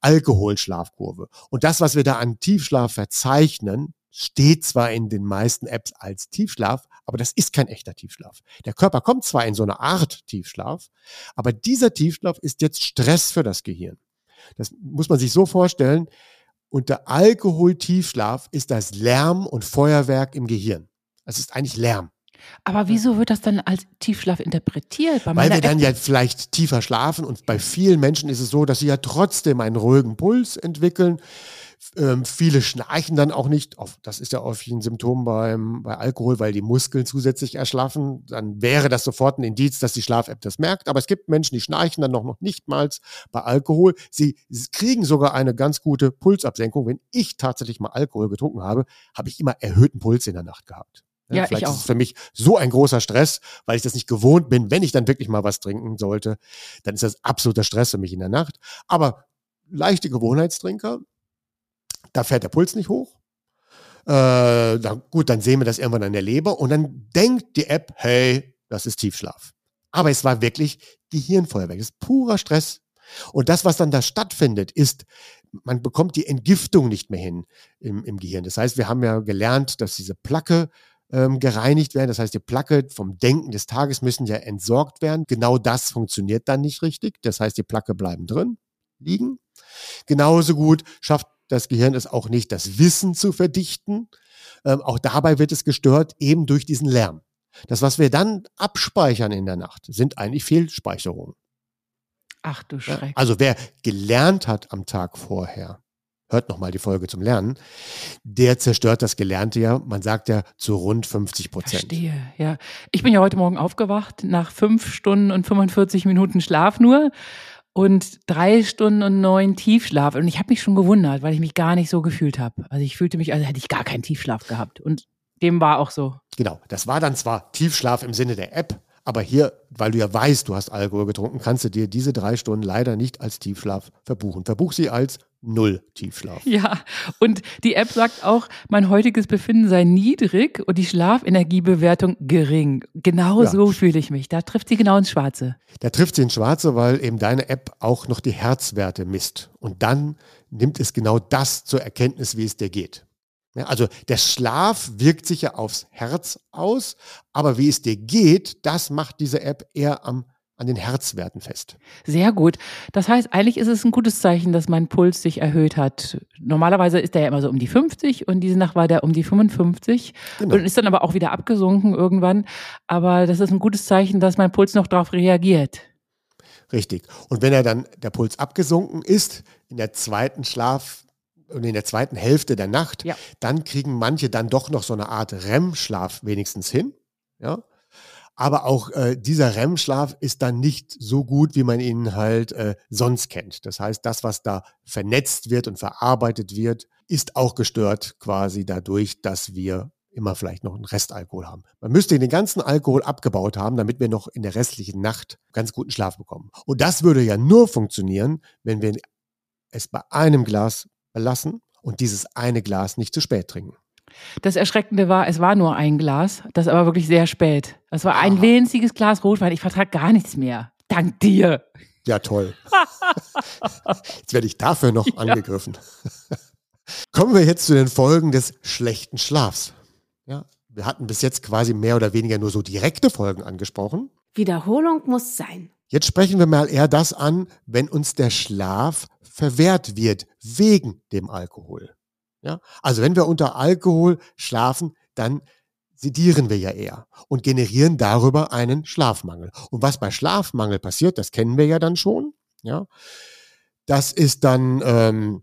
Alkoholschlafkurve. Und das, was wir da an Tiefschlaf verzeichnen, steht zwar in den meisten Apps als Tiefschlaf, aber das ist kein echter Tiefschlaf. Der Körper kommt zwar in so eine Art Tiefschlaf, aber dieser Tiefschlaf ist jetzt Stress für das Gehirn. Das muss man sich so vorstellen. Unter Alkoholtiefschlaf ist das Lärm und Feuerwerk im Gehirn. Es ist eigentlich Lärm. Aber wieso wird das dann als Tiefschlaf interpretiert? Weil wir dann ja vielleicht tiefer schlafen und bei vielen Menschen ist es so, dass sie ja trotzdem einen ruhigen Puls entwickeln. Ähm, viele schnarchen dann auch nicht. Das ist ja häufig ein Symptom beim, bei Alkohol, weil die Muskeln zusätzlich erschlaffen. Dann wäre das sofort ein Indiz, dass die Schlaf-App das merkt. Aber es gibt Menschen, die schnarchen dann noch, noch nicht mal bei Alkohol. Sie, sie kriegen sogar eine ganz gute Pulsabsenkung. Wenn ich tatsächlich mal Alkohol getrunken habe, habe ich immer erhöhten Puls in der Nacht gehabt. Ja, Vielleicht ist es für mich so ein großer Stress, weil ich das nicht gewohnt bin. Wenn ich dann wirklich mal was trinken sollte, dann ist das absoluter Stress für mich in der Nacht. Aber leichte Gewohnheitstrinker, da fährt der Puls nicht hoch. Äh, dann, gut, dann sehen wir das irgendwann an der Leber und dann denkt die App, hey, das ist Tiefschlaf. Aber es war wirklich Gehirnfeuerwerk. Es ist purer Stress. Und das, was dann da stattfindet, ist, man bekommt die Entgiftung nicht mehr hin im, im Gehirn. Das heißt, wir haben ja gelernt, dass diese Placke ähm, gereinigt werden. Das heißt, die Placke vom Denken des Tages müssen ja entsorgt werden. Genau das funktioniert dann nicht richtig. Das heißt, die Placke bleiben drin, liegen. Genauso gut schafft das Gehirn es auch nicht, das Wissen zu verdichten. Ähm, auch dabei wird es gestört, eben durch diesen Lärm. Das, was wir dann abspeichern in der Nacht, sind eigentlich Fehlspeicherungen. Ach du Schreck. Also wer gelernt hat am Tag vorher, hört nochmal die Folge zum Lernen, der zerstört das Gelernte ja, man sagt ja zu rund 50 Prozent. Verstehe, ja. Ich bin ja heute Morgen aufgewacht nach fünf Stunden und 45 Minuten Schlaf nur und drei Stunden und neun Tiefschlaf. Und ich habe mich schon gewundert, weil ich mich gar nicht so gefühlt habe. Also ich fühlte mich, als hätte ich gar keinen Tiefschlaf gehabt. Und dem war auch so. Genau, das war dann zwar Tiefschlaf im Sinne der App, aber hier, weil du ja weißt, du hast Alkohol getrunken, kannst du dir diese drei Stunden leider nicht als Tiefschlaf verbuchen. Verbuch sie als Null Tiefschlaf. Ja, und die App sagt auch, mein heutiges Befinden sei niedrig und die Schlafenergiebewertung gering. Genau ja. so fühle ich mich. Da trifft sie genau ins Schwarze. Da trifft sie ins Schwarze, weil eben deine App auch noch die Herzwerte misst. Und dann nimmt es genau das zur Erkenntnis, wie es dir geht. Also der Schlaf wirkt sich ja aufs Herz aus, aber wie es dir geht, das macht diese App eher am an den Herzwerten fest. Sehr gut. Das heißt, eigentlich ist es ein gutes Zeichen, dass mein Puls sich erhöht hat. Normalerweise ist er ja immer so um die 50 und diese Nacht war der um die 55 genau. und ist dann aber auch wieder abgesunken irgendwann. Aber das ist ein gutes Zeichen, dass mein Puls noch darauf reagiert. Richtig. Und wenn er dann der Puls abgesunken ist in der zweiten Schlaf und in der zweiten Hälfte der Nacht, ja. dann kriegen manche dann doch noch so eine Art REM-Schlaf wenigstens hin. Ja, aber auch äh, dieser REM-Schlaf ist dann nicht so gut, wie man ihn halt äh, sonst kennt. Das heißt, das, was da vernetzt wird und verarbeitet wird, ist auch gestört quasi dadurch, dass wir immer vielleicht noch einen Restalkohol haben. Man müsste den ganzen Alkohol abgebaut haben, damit wir noch in der restlichen Nacht ganz guten Schlaf bekommen. Und das würde ja nur funktionieren, wenn wir es bei einem Glas belassen und dieses eine Glas nicht zu spät trinken. Das Erschreckende war, es war nur ein Glas, das aber wirklich sehr spät. Es war ein winziges Glas Rotwein. Ich vertrag gar nichts mehr. Dank dir. Ja, toll. jetzt werde ich dafür noch ja. angegriffen. Kommen wir jetzt zu den Folgen des schlechten Schlafs. Ja, wir hatten bis jetzt quasi mehr oder weniger nur so direkte Folgen angesprochen. Wiederholung muss sein. Jetzt sprechen wir mal eher das an, wenn uns der Schlaf verwehrt wird wegen dem Alkohol. Ja? Also wenn wir unter Alkohol schlafen, dann sedieren wir ja eher und generieren darüber einen Schlafmangel. Und was bei Schlafmangel passiert, das kennen wir ja dann schon. Ja? Das ist dann, ähm,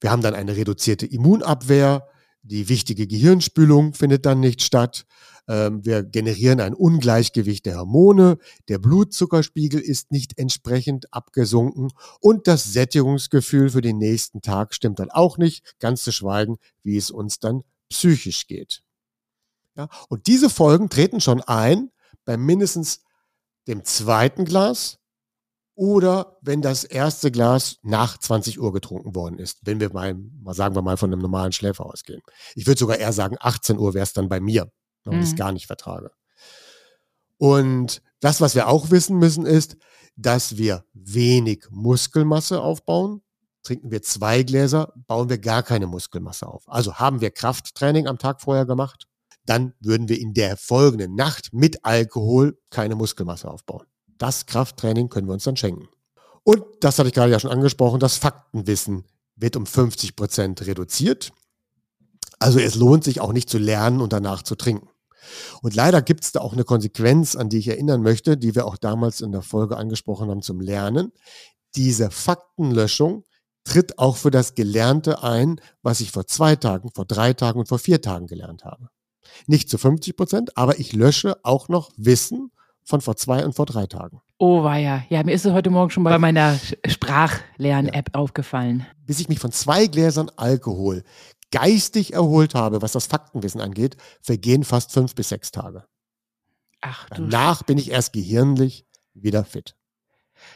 wir haben dann eine reduzierte Immunabwehr, Die wichtige Gehirnspülung findet dann nicht statt. Ähm, wir generieren ein Ungleichgewicht der Hormone. Der Blutzuckerspiegel ist nicht entsprechend abgesunken. Und das Sättigungsgefühl für den nächsten Tag stimmt dann auch nicht. Ganz zu schweigen, wie es uns dann psychisch geht. Ja, und diese Folgen treten schon ein bei mindestens dem zweiten Glas oder wenn das erste Glas nach 20 Uhr getrunken worden ist, wenn wir mal, mal sagen wir mal von einem normalen Schläfer ausgehen. Ich würde sogar eher sagen, 18 Uhr wäre es dann bei mir, wenn mhm. ich es gar nicht vertrage. Und das, was wir auch wissen müssen, ist, dass wir wenig Muskelmasse aufbauen. Trinken wir zwei Gläser, bauen wir gar keine Muskelmasse auf. Also haben wir Krafttraining am Tag vorher gemacht, dann würden wir in der folgenden Nacht mit Alkohol keine Muskelmasse aufbauen. Das Krafttraining können wir uns dann schenken. Und das hatte ich gerade ja schon angesprochen, das Faktenwissen wird um 50 Prozent reduziert. Also es lohnt sich auch nicht zu lernen und danach zu trinken. Und leider gibt es da auch eine Konsequenz, an die ich erinnern möchte, die wir auch damals in der Folge angesprochen haben zum Lernen. Diese Faktenlöschung tritt auch für das Gelernte ein, was ich vor zwei Tagen, vor drei Tagen und vor vier Tagen gelernt habe. Nicht zu 50 Prozent, aber ich lösche auch noch Wissen von vor zwei und vor drei Tagen. Oh weia. Ja, mir ist es heute Morgen schon bei meiner Sprachlern-App ja. aufgefallen. Bis ich mich von zwei Gläsern Alkohol geistig erholt habe, was das Faktenwissen angeht, vergehen fast fünf bis sechs Tage. Ach, du Danach bin ich erst gehirnlich wieder fit.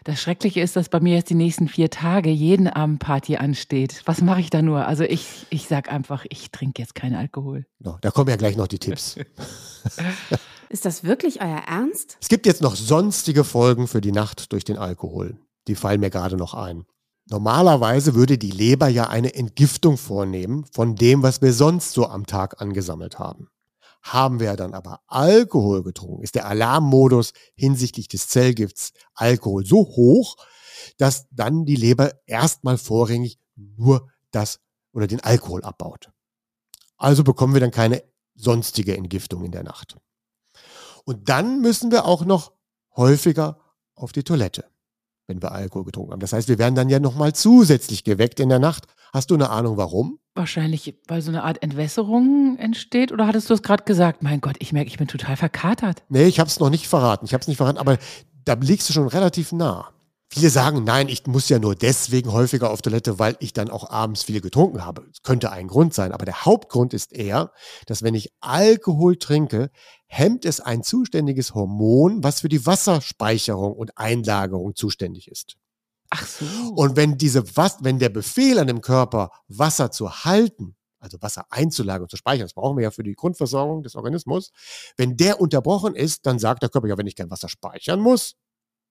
Das Schreckliche ist, dass bei mir jetzt die nächsten vier Tage jeden Abend Party ansteht. Was mache ich da nur? Also ich, ich sag einfach, ich trinke jetzt keinen Alkohol. No, da kommen ja gleich noch die Tipps. Ist das wirklich euer Ernst? Es gibt jetzt noch sonstige Folgen für die Nacht durch den Alkohol. Die fallen mir gerade noch ein. Normalerweise würde die Leber ja eine Entgiftung vornehmen von dem, was wir sonst so am Tag angesammelt haben. Haben wir dann aber Alkohol getrunken, ist der Alarmmodus hinsichtlich des Zellgifts Alkohol so hoch, dass dann die Leber erstmal vorrangig nur das oder den Alkohol abbaut. Also bekommen wir dann keine sonstige Entgiftung in der Nacht. Und dann müssen wir auch noch häufiger auf die Toilette, wenn wir Alkohol getrunken haben. Das heißt, wir werden dann ja nochmal zusätzlich geweckt in der Nacht. Hast du eine Ahnung, warum? Wahrscheinlich, weil so eine Art Entwässerung entsteht. Oder hattest du es gerade gesagt? Mein Gott, ich merke, ich bin total verkatert. Nee, ich habe es noch nicht verraten. Ich habe es nicht verraten, aber da liegst du schon relativ nah. Viele sagen, nein, ich muss ja nur deswegen häufiger auf Toilette, weil ich dann auch abends viel getrunken habe. Das könnte ein Grund sein, aber der Hauptgrund ist eher, dass wenn ich Alkohol trinke, hemmt es ein zuständiges Hormon, was für die Wasserspeicherung und Einlagerung zuständig ist. Ach so. Und wenn diese wenn der Befehl an dem Körper, Wasser zu halten, also Wasser einzulagern und zu speichern, das brauchen wir ja für die Grundversorgung des Organismus, wenn der unterbrochen ist, dann sagt der Körper ja, wenn ich kein Wasser speichern muss,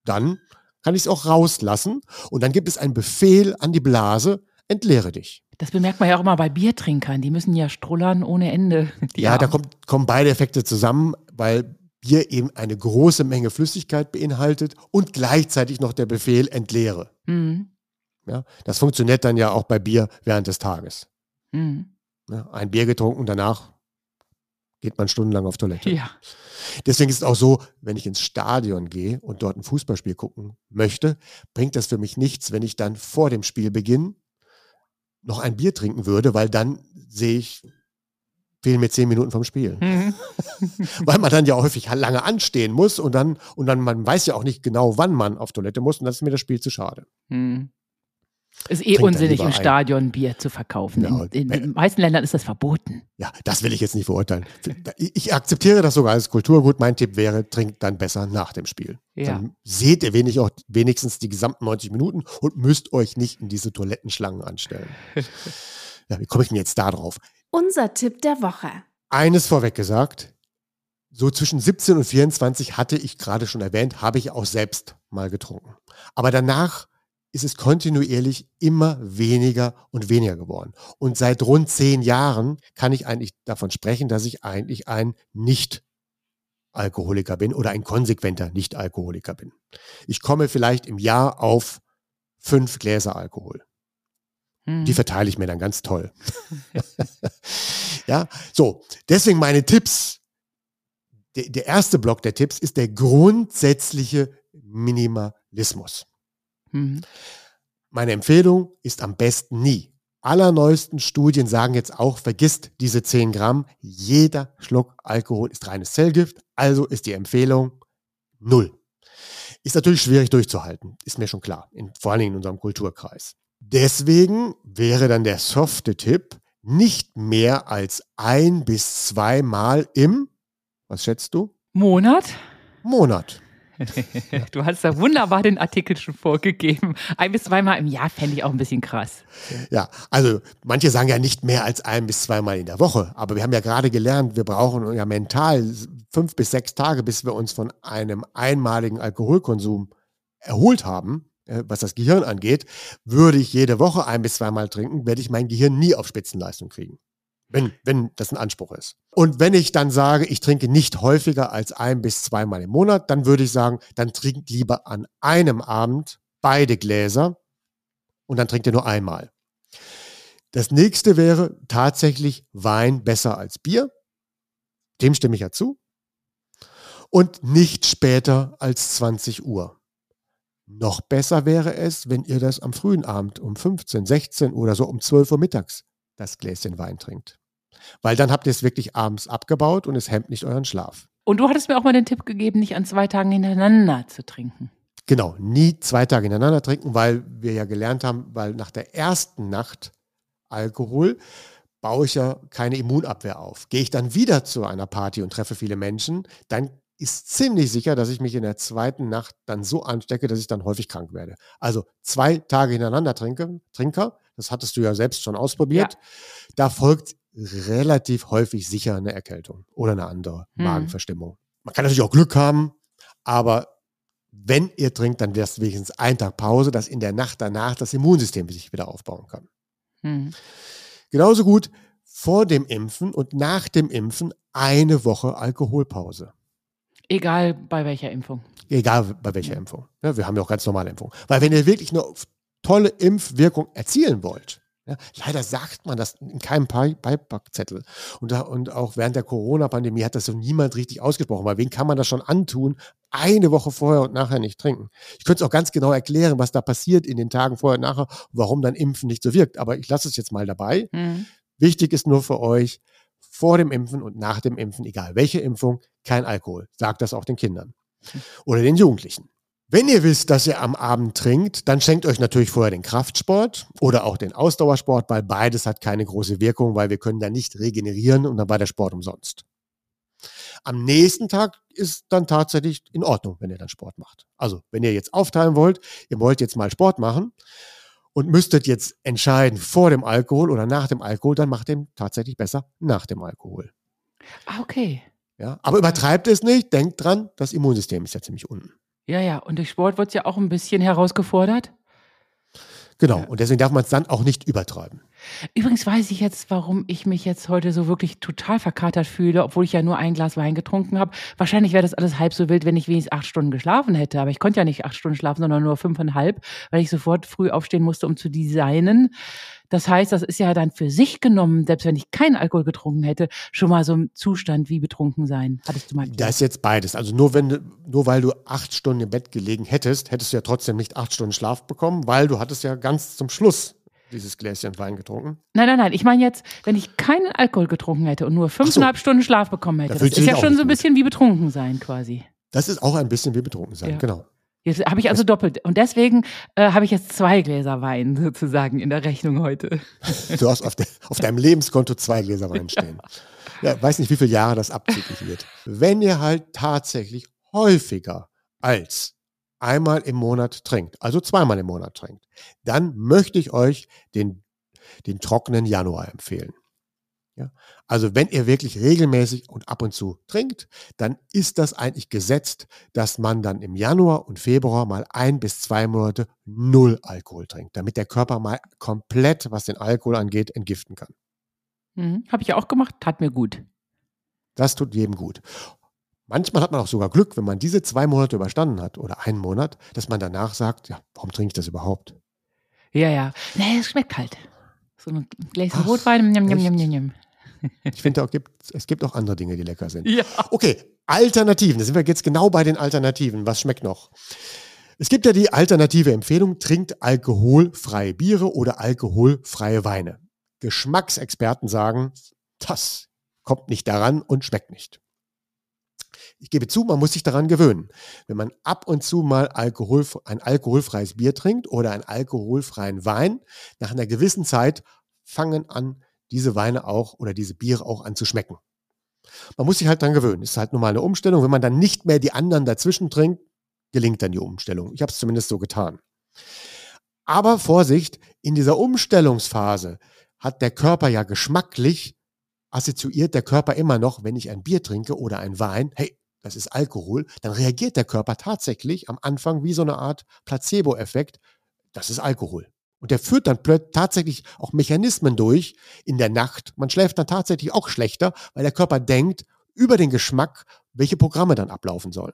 dann kann ich es auch rauslassen. Und dann gibt es einen Befehl an die Blase, entleere dich. Das bemerkt man ja auch immer bei Biertrinkern. Die müssen ja strullern ohne Ende. ja, da kommt, kommen beide Effekte zusammen, weil Bier eben eine große Menge Flüssigkeit beinhaltet und gleichzeitig noch der Befehl entleere. Mhm. Ja, das funktioniert dann ja auch bei Bier während des Tages. Mhm. Ja, ein Bier getrunken, danach geht man stundenlang auf Toilette. Ja. Deswegen ist es auch so, wenn ich ins Stadion gehe und dort ein Fußballspiel gucken möchte, bringt das für mich nichts, wenn ich dann vor dem Spielbeginn noch ein Bier trinken würde, weil dann sehe ich, fehlen mir zehn Minuten vom Spiel. Mhm. weil man dann ja häufig lange anstehen muss und dann, und dann, man weiß ja auch nicht genau, wann man auf Toilette muss und das ist mir das Spiel zu schade. Mhm. Ist eh unsinnig, im Stadion Bier zu verkaufen. Ja, in, in, den meisten Ländern ist das verboten. Ja, das will ich jetzt nicht verurteilen. Ich akzeptiere das sogar als Kulturgut. Mein Tipp wäre, trinkt dann besser nach dem Spiel. Ja. Dann seht ihr wenig auch wenigstens die gesamten 90 Minuten und müsst euch nicht in diese Toilettenschlangen anstellen. ja, wie komme ich denn jetzt da drauf? Unser Tipp der Woche. Eines vorweg gesagt, so zwischen 17 und 24 hatte ich gerade schon erwähnt, habe ich auch selbst mal getrunken. Aber danach ist es kontinuierlich immer weniger und weniger geworden. Und seit rund zehn Jahren kann ich eigentlich davon sprechen, dass ich eigentlich ein Nicht-Alkoholiker bin oder ein konsequenter Nicht-Alkoholiker bin. Ich komme vielleicht im Jahr auf fünf Gläser Alkohol. Hm. Die verteile ich mir dann ganz toll. ja, so. Deswegen meine Tipps. Der, der erste Block der Tipps ist der grundsätzliche Minimalismus. Mhm. Meine Empfehlung ist am besten nie allerneuesten Studien sagen jetzt auch, vergisst diese 10 Gramm. Jeder Schluck Alkohol ist reines Zellgift, also ist die Empfehlung null. Ist natürlich schwierig durchzuhalten, ist mir schon klar, in, vor allem in unserem Kulturkreis. Deswegen wäre dann der softe Tipp, nicht mehr als ein bis zweimal im, was schätzt du? Monat? Monat. Du hast da wunderbar den Artikel schon vorgegeben. Ein bis zweimal im Jahr fände ich auch ein bisschen krass. Ja, also manche sagen ja nicht mehr als ein bis zweimal in der Woche. Aber wir haben ja gerade gelernt, wir brauchen ja mental fünf bis sechs Tage, bis wir uns von einem einmaligen Alkoholkonsum erholt haben. Äh, was das Gehirn angeht, würde ich jede Woche ein bis zweimal trinken, werde ich mein Gehirn nie auf Spitzenleistung kriegen wenn, wenn das ein Anspruch ist. Und wenn ich dann sage, ich trinke nicht häufiger als ein bis zweimal im Monat, dann würde ich sagen, dann trinkt lieber an einem Abend beide Gläser und dann trinkt ihr nur einmal. Das nächste wäre tatsächlich Wein besser als Bier. Dem stimme ich ja zu. Und nicht später als 20 Uhr. Noch besser wäre es, wenn ihr das am frühen Abend um 15, 16 oder so um 12 Uhr mittags das Gläschen Wein trinkt. Weil dann habt ihr es wirklich abends abgebaut und es hemmt nicht euren Schlaf. Und du hattest mir auch mal den Tipp gegeben, nicht an zwei Tagen hintereinander zu trinken. Genau, nie zwei Tage hintereinander trinken, weil wir ja gelernt haben, weil nach der ersten Nacht Alkohol baue ich ja keine Immunabwehr auf. Gehe ich dann wieder zu einer Party und treffe viele Menschen, dann ist ziemlich sicher, dass ich mich in der zweiten Nacht dann so anstecke, dass ich dann häufig krank werde. Also zwei Tage hintereinander trinke, Trinker, das hattest du ja selbst schon ausprobiert. Ja. Da folgt relativ häufig sicher eine Erkältung oder eine andere hm. Magenverstimmung. Man kann natürlich auch Glück haben, aber wenn ihr trinkt, dann wäre es wenigstens ein Tag Pause, dass in der Nacht danach das Immunsystem sich wieder aufbauen kann. Hm. Genauso gut vor dem Impfen und nach dem Impfen eine Woche Alkoholpause. Egal bei welcher Impfung. Egal bei welcher ja. Impfung. Ja, wir haben ja auch ganz normale Impfungen. Weil wenn ihr wirklich eine tolle Impfwirkung erzielen wollt, ja, leider sagt man das in keinem Beipackzettel. Und, da, und auch während der Corona-Pandemie hat das so niemand richtig ausgesprochen, weil wen kann man das schon antun, eine Woche vorher und nachher nicht trinken? Ich könnte es auch ganz genau erklären, was da passiert in den Tagen vorher und nachher, warum dann Impfen nicht so wirkt. Aber ich lasse es jetzt mal dabei. Mhm. Wichtig ist nur für euch, vor dem Impfen und nach dem Impfen, egal welche Impfung, kein Alkohol. Sagt das auch den Kindern oder den Jugendlichen. Wenn ihr wisst, dass ihr am Abend trinkt, dann schenkt euch natürlich vorher den Kraftsport oder auch den Ausdauersport, weil beides hat keine große Wirkung, weil wir können da nicht regenerieren und dann war der Sport umsonst. Am nächsten Tag ist dann tatsächlich in Ordnung, wenn ihr dann Sport macht. Also, wenn ihr jetzt aufteilen wollt, ihr wollt jetzt mal Sport machen und müsstet jetzt entscheiden vor dem Alkohol oder nach dem Alkohol, dann macht ihr tatsächlich besser nach dem Alkohol. Ah, okay. Ja, aber übertreibt es nicht, denkt dran, das Immunsystem ist ja ziemlich unten. Ja, ja. Und durch Sport wird es ja auch ein bisschen herausgefordert. Genau. Ja. Und deswegen darf man es dann auch nicht übertreiben. Übrigens weiß ich jetzt, warum ich mich jetzt heute so wirklich total verkatert fühle, obwohl ich ja nur ein Glas Wein getrunken habe. Wahrscheinlich wäre das alles halb so wild, wenn ich wenigstens acht Stunden geschlafen hätte. Aber ich konnte ja nicht acht Stunden schlafen, sondern nur fünfeinhalb, weil ich sofort früh aufstehen musste, um zu designen. Das heißt, das ist ja dann für sich genommen, selbst wenn ich keinen Alkohol getrunken hätte, schon mal so ein Zustand wie betrunken sein. Hattest du mal Das ist jetzt beides. Also nur wenn nur weil du acht Stunden im Bett gelegen hättest, hättest du ja trotzdem nicht acht Stunden Schlaf bekommen, weil du hattest ja ganz zum Schluss dieses Gläschen Wein getrunken. Nein, nein, nein. Ich meine jetzt, wenn ich keinen Alkohol getrunken hätte und nur fünfeinhalb so. Stunden Schlaf bekommen hätte, das ist ja schon so ein bisschen wie betrunken sein quasi. Das ist auch ein bisschen wie betrunken sein, ja. genau. Jetzt habe ich also doppelt. Und deswegen äh, habe ich jetzt zwei Gläser Wein sozusagen in der Rechnung heute. Du hast auf, de, auf deinem Lebenskonto zwei Gläser Wein stehen. Ja. ja, weiß nicht, wie viele Jahre das abzüglich wird. Wenn ihr halt tatsächlich häufiger als einmal im Monat trinkt, also zweimal im Monat trinkt, dann möchte ich euch den, den trockenen Januar empfehlen. Ja? Also wenn ihr wirklich regelmäßig und ab und zu trinkt, dann ist das eigentlich gesetzt, dass man dann im Januar und Februar mal ein bis zwei Monate null Alkohol trinkt, damit der Körper mal komplett, was den Alkohol angeht, entgiften kann. Mhm. Habe ich ja auch gemacht, tat mir gut. Das tut jedem gut. Manchmal hat man auch sogar Glück, wenn man diese zwei Monate überstanden hat oder einen Monat, dass man danach sagt, ja, warum trinke ich das überhaupt? Ja, ja. Nee, es schmeckt kalt. So ein Gläschen Rotwein. Njam, njam, njam, njam. Ich finde, es gibt auch andere Dinge, die lecker sind. Ja. Okay, Alternativen. Da sind wir jetzt genau bei den Alternativen. Was schmeckt noch? Es gibt ja die alternative Empfehlung, trinkt alkoholfreie Biere oder alkoholfreie Weine. Geschmacksexperten sagen, das kommt nicht daran und schmeckt nicht. Ich gebe zu, man muss sich daran gewöhnen. Wenn man ab und zu mal Alkohol, ein alkoholfreies Bier trinkt oder einen alkoholfreien Wein, nach einer gewissen Zeit fangen an, diese Weine auch oder diese Biere auch an zu schmecken. Man muss sich halt daran gewöhnen. Ist halt nur mal eine Umstellung. Wenn man dann nicht mehr die anderen dazwischen trinkt, gelingt dann die Umstellung. Ich habe es zumindest so getan. Aber Vorsicht, in dieser Umstellungsphase hat der Körper ja geschmacklich assoziiert der Körper immer noch, wenn ich ein Bier trinke oder ein Wein, hey, das ist Alkohol, dann reagiert der Körper tatsächlich am Anfang wie so eine Art Placebo-Effekt, das ist Alkohol. Und der führt dann tatsächlich auch Mechanismen durch in der Nacht. Man schläft dann tatsächlich auch schlechter, weil der Körper denkt über den Geschmack, welche Programme dann ablaufen sollen.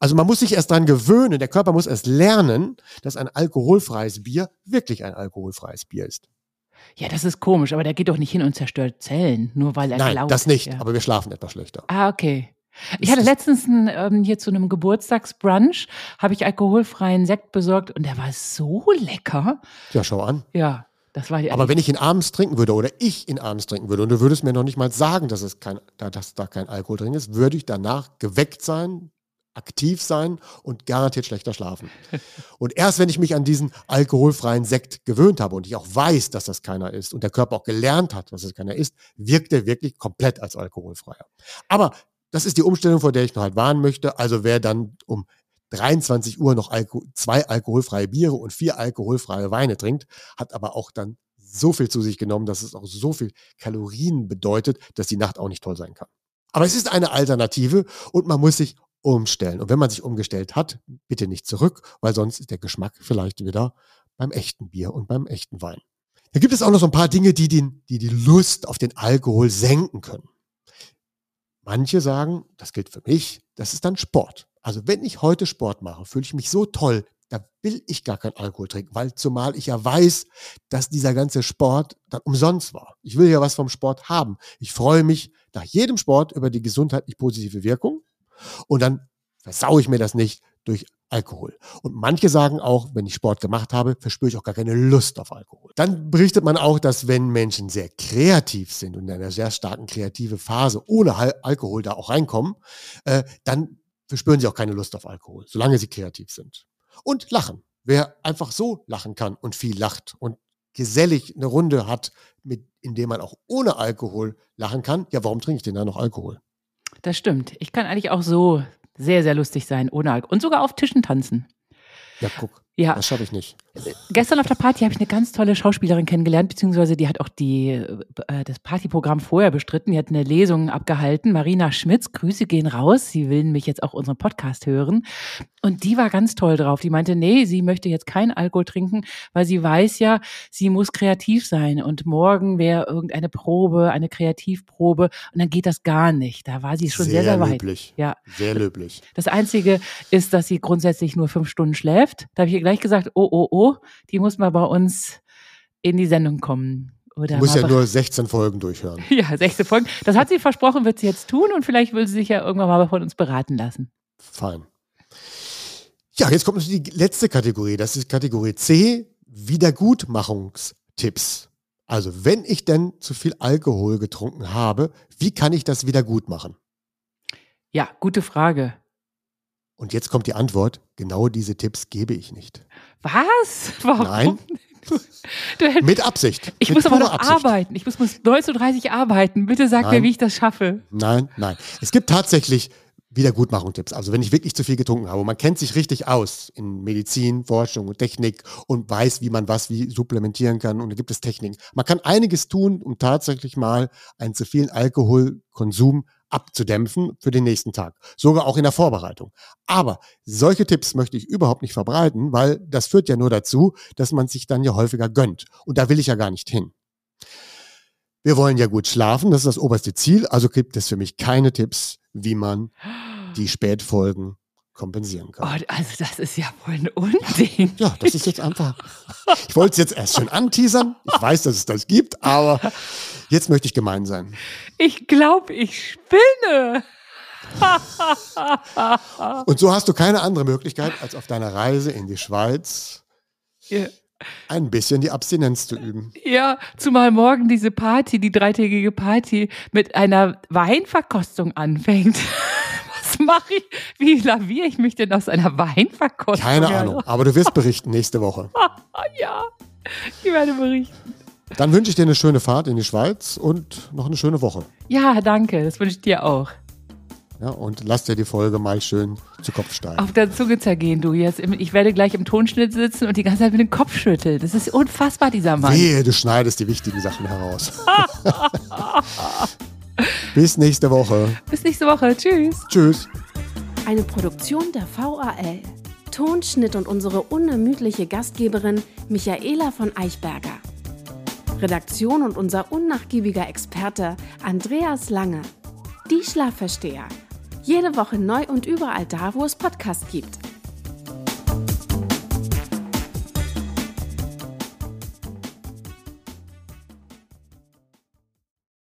Also man muss sich erst dran gewöhnen, der Körper muss erst lernen, dass ein alkoholfreies Bier wirklich ein alkoholfreies Bier ist. Ja, das ist komisch, aber der geht doch nicht hin und zerstört Zellen, nur weil er Nein, glaubt. das nicht, Ja. aber wir schlafen etwas schlechter. Ah, okay. Ich hatte letztens ein, ähm, hier zu einem Geburtstagsbrunch, habe ich alkoholfreien Sekt besorgt und der war so lecker. Ja, schau an. Ja, das war Aber wenn ich ihn abends trinken würde oder ich ihn abends trinken würde und du würdest mir noch nicht mal sagen, dass, es kein, da- dass da kein Alkohol drin ist, würde ich danach geweckt sein, aktiv sein und garantiert schlechter schlafen. Und erst wenn ich mich an diesen alkoholfreien Sekt gewöhnt habe und ich auch weiß, dass das keiner ist und der Körper auch gelernt hat, dass es keiner ist, wirkt er wirklich komplett als alkoholfreier. Aber das ist die Umstellung, vor der ich noch halt warnen möchte. Also wer dann um 23 Uhr noch Alko zwei alkoholfreie Biere und vier alkoholfreie Weine trinkt, hat aber auch dann so viel zu sich genommen, dass es auch so viel Kalorien bedeutet, dass die Nacht auch nicht toll sein kann. Aber es ist eine Alternative und man muss sich umstellen. Und wenn man sich umgestellt hat, bitte nicht zurück, weil sonst ist der Geschmack vielleicht wieder beim echten Bier und beim echten Wein. Da gibt es auch noch so ein paar Dinge, die, den, die die Lust auf den Alkohol senken können. Manche sagen, das gilt für mich, das ist dann Sport. Also wenn ich heute Sport mache, fühle ich mich so toll, da will ich gar keinen Alkohol trinken, weil zumal ich ja weiß, dass dieser ganze Sport dann umsonst war. Ich will ja was vom Sport haben. Ich freue mich nach jedem Sport über die gesundheitlich positive Wirkung und dann versaue ich mir das nicht durch Alkohol. Und manche sagen auch, wenn ich Sport gemacht habe, verspüre ich auch gar keine Lust auf Alkohol. Dann berichtet man auch, dass wenn Menschen sehr kreativ sind und in einer sehr starken kreative Phase ohne Al Alkohol da auch reinkommen, äh, dann verspüren sie auch keine Lust auf Alkohol, solange sie kreativ sind. Und lachen. Wer einfach so lachen kann und viel lacht und gesellig eine Runde hat, mit, in dem man auch ohne Alkohol lachen kann, ja, warum trinke ich denn da noch Alkohol? Das stimmt. Ich kann eigentlich auch so sehr, sehr lustig sein, ohne Alkohol. Und sogar auf Tischen tanzen. Ja, guck, Ja, das schaffe ich nicht. gestern auf der Party habe ich eine ganz tolle Schauspielerin kennengelernt, beziehungsweise die hat auch die, äh, das Partyprogramm vorher bestritten. Die hat eine Lesung abgehalten. Marina Schmitz, Grüße gehen raus. Sie will mich jetzt auch unseren Podcast hören. Und die war ganz toll drauf. Die meinte, nee, sie möchte jetzt keinen Alkohol trinken, weil sie weiß ja, sie muss kreativ sein. Und morgen wäre irgendeine Probe, eine Kreativprobe. Und dann geht das gar nicht. Da war sie schon sehr, sehr, weit. löblich. Ja. Sehr löblich. Das Einzige ist, dass sie grundsätzlich nur fünf Stunden schläft. Da habe ich ihr gleich gesagt, oh, oh, oh, die muss mal bei uns in die Sendung kommen. Oder Du musst mal ja nur 16 Folgen durchhören. ja, sechste Folge. Das hat sie versprochen, wird sie jetzt tun und vielleicht will sie sich ja irgendwann mal von uns beraten lassen. Fein. Ja, jetzt kommt die letzte Kategorie. Das ist Kategorie C, Wiedergutmachungstipps. Also, wenn ich denn zu viel Alkohol getrunken habe, wie kann ich das wieder gut machen? Ja, gute Frage. Und jetzt kommt die Antwort, genau diese Tipps gebe ich nicht. Was? Warum? Nein. Du, du Mit Absicht. ich mit muss aber noch Absicht. arbeiten. Ich muss bis 19.30 Uhr arbeiten. Bitte sag mir, Nein. wie ich das schaffe. Nein, nein. Es gibt tatsächlich Wiedergutmachungstipps. Also wenn ich wirklich zu viel getrunken habe, und man kennt sich richtig aus in Medizin, Forschung und Technik und weiß, wie man was wie supplementieren kann und da gibt es Techniken. Man kann einiges tun, um tatsächlich mal einen zu vielen Alkoholkonsum abzudämpfen für den nächsten Tag. Sogar auch in der Vorbereitung. Aber solche Tipps möchte ich überhaupt nicht verbreiten, weil das führt ja nur dazu, dass man sich dann ja häufiger gönnt. Und da will ich ja gar nicht hin. Wir wollen ja gut schlafen, das ist das oberste Ziel. Also gibt es für mich keine Tipps, wie man die Spätfolgen kompensieren Oh, kann. also das ist ja wohl ein Unding. Ja, das ist jetzt einfach. Ich wollte es jetzt erst schön anteasern. Ich weiß, dass es das gibt, aber jetzt möchte ich gemein sein. Ich glaube, ich spinne. Und so hast du keine andere Möglichkeit, als auf deiner Reise in die Schweiz Ja. ein bisschen die Abstinenz zu üben. Ja, zumal morgen diese Party, die dreitägige Party, mit einer Weinverkostung anfängt. Was mache ich? Wie laviere ich mich denn aus einer Weinverkostung? Keine Ahnung, aber du wirst berichten nächste Woche. Ja, ich werde berichten. Dann wünsche ich dir eine schöne Fahrt in die Schweiz und noch eine schöne Woche. Ja, danke. Das wünsche ich dir auch. Ja, und lass dir die Folge mal schön zu Kopf steigen. Auf der Zunge zergehen, du jetzt. im- Ich werde gleich im Tonschnitt sitzen und die ganze Zeit mit dem Kopf schütteln. Das ist unfassbar, dieser Mann. Wehe, du schneidest die wichtigen Sachen heraus. Bis nächste Woche. Bis nächste Woche. Tschüss. Tschüss. Eine Produktion der VAL. Tonschnitt und unsere unermüdliche Gastgeberin Michaela von Eichberger. Redaktion und unser unnachgiebiger Experte Andreas Lange. Die Schlafversteher. Jede Woche neu und überall da, wo es Podcasts gibt.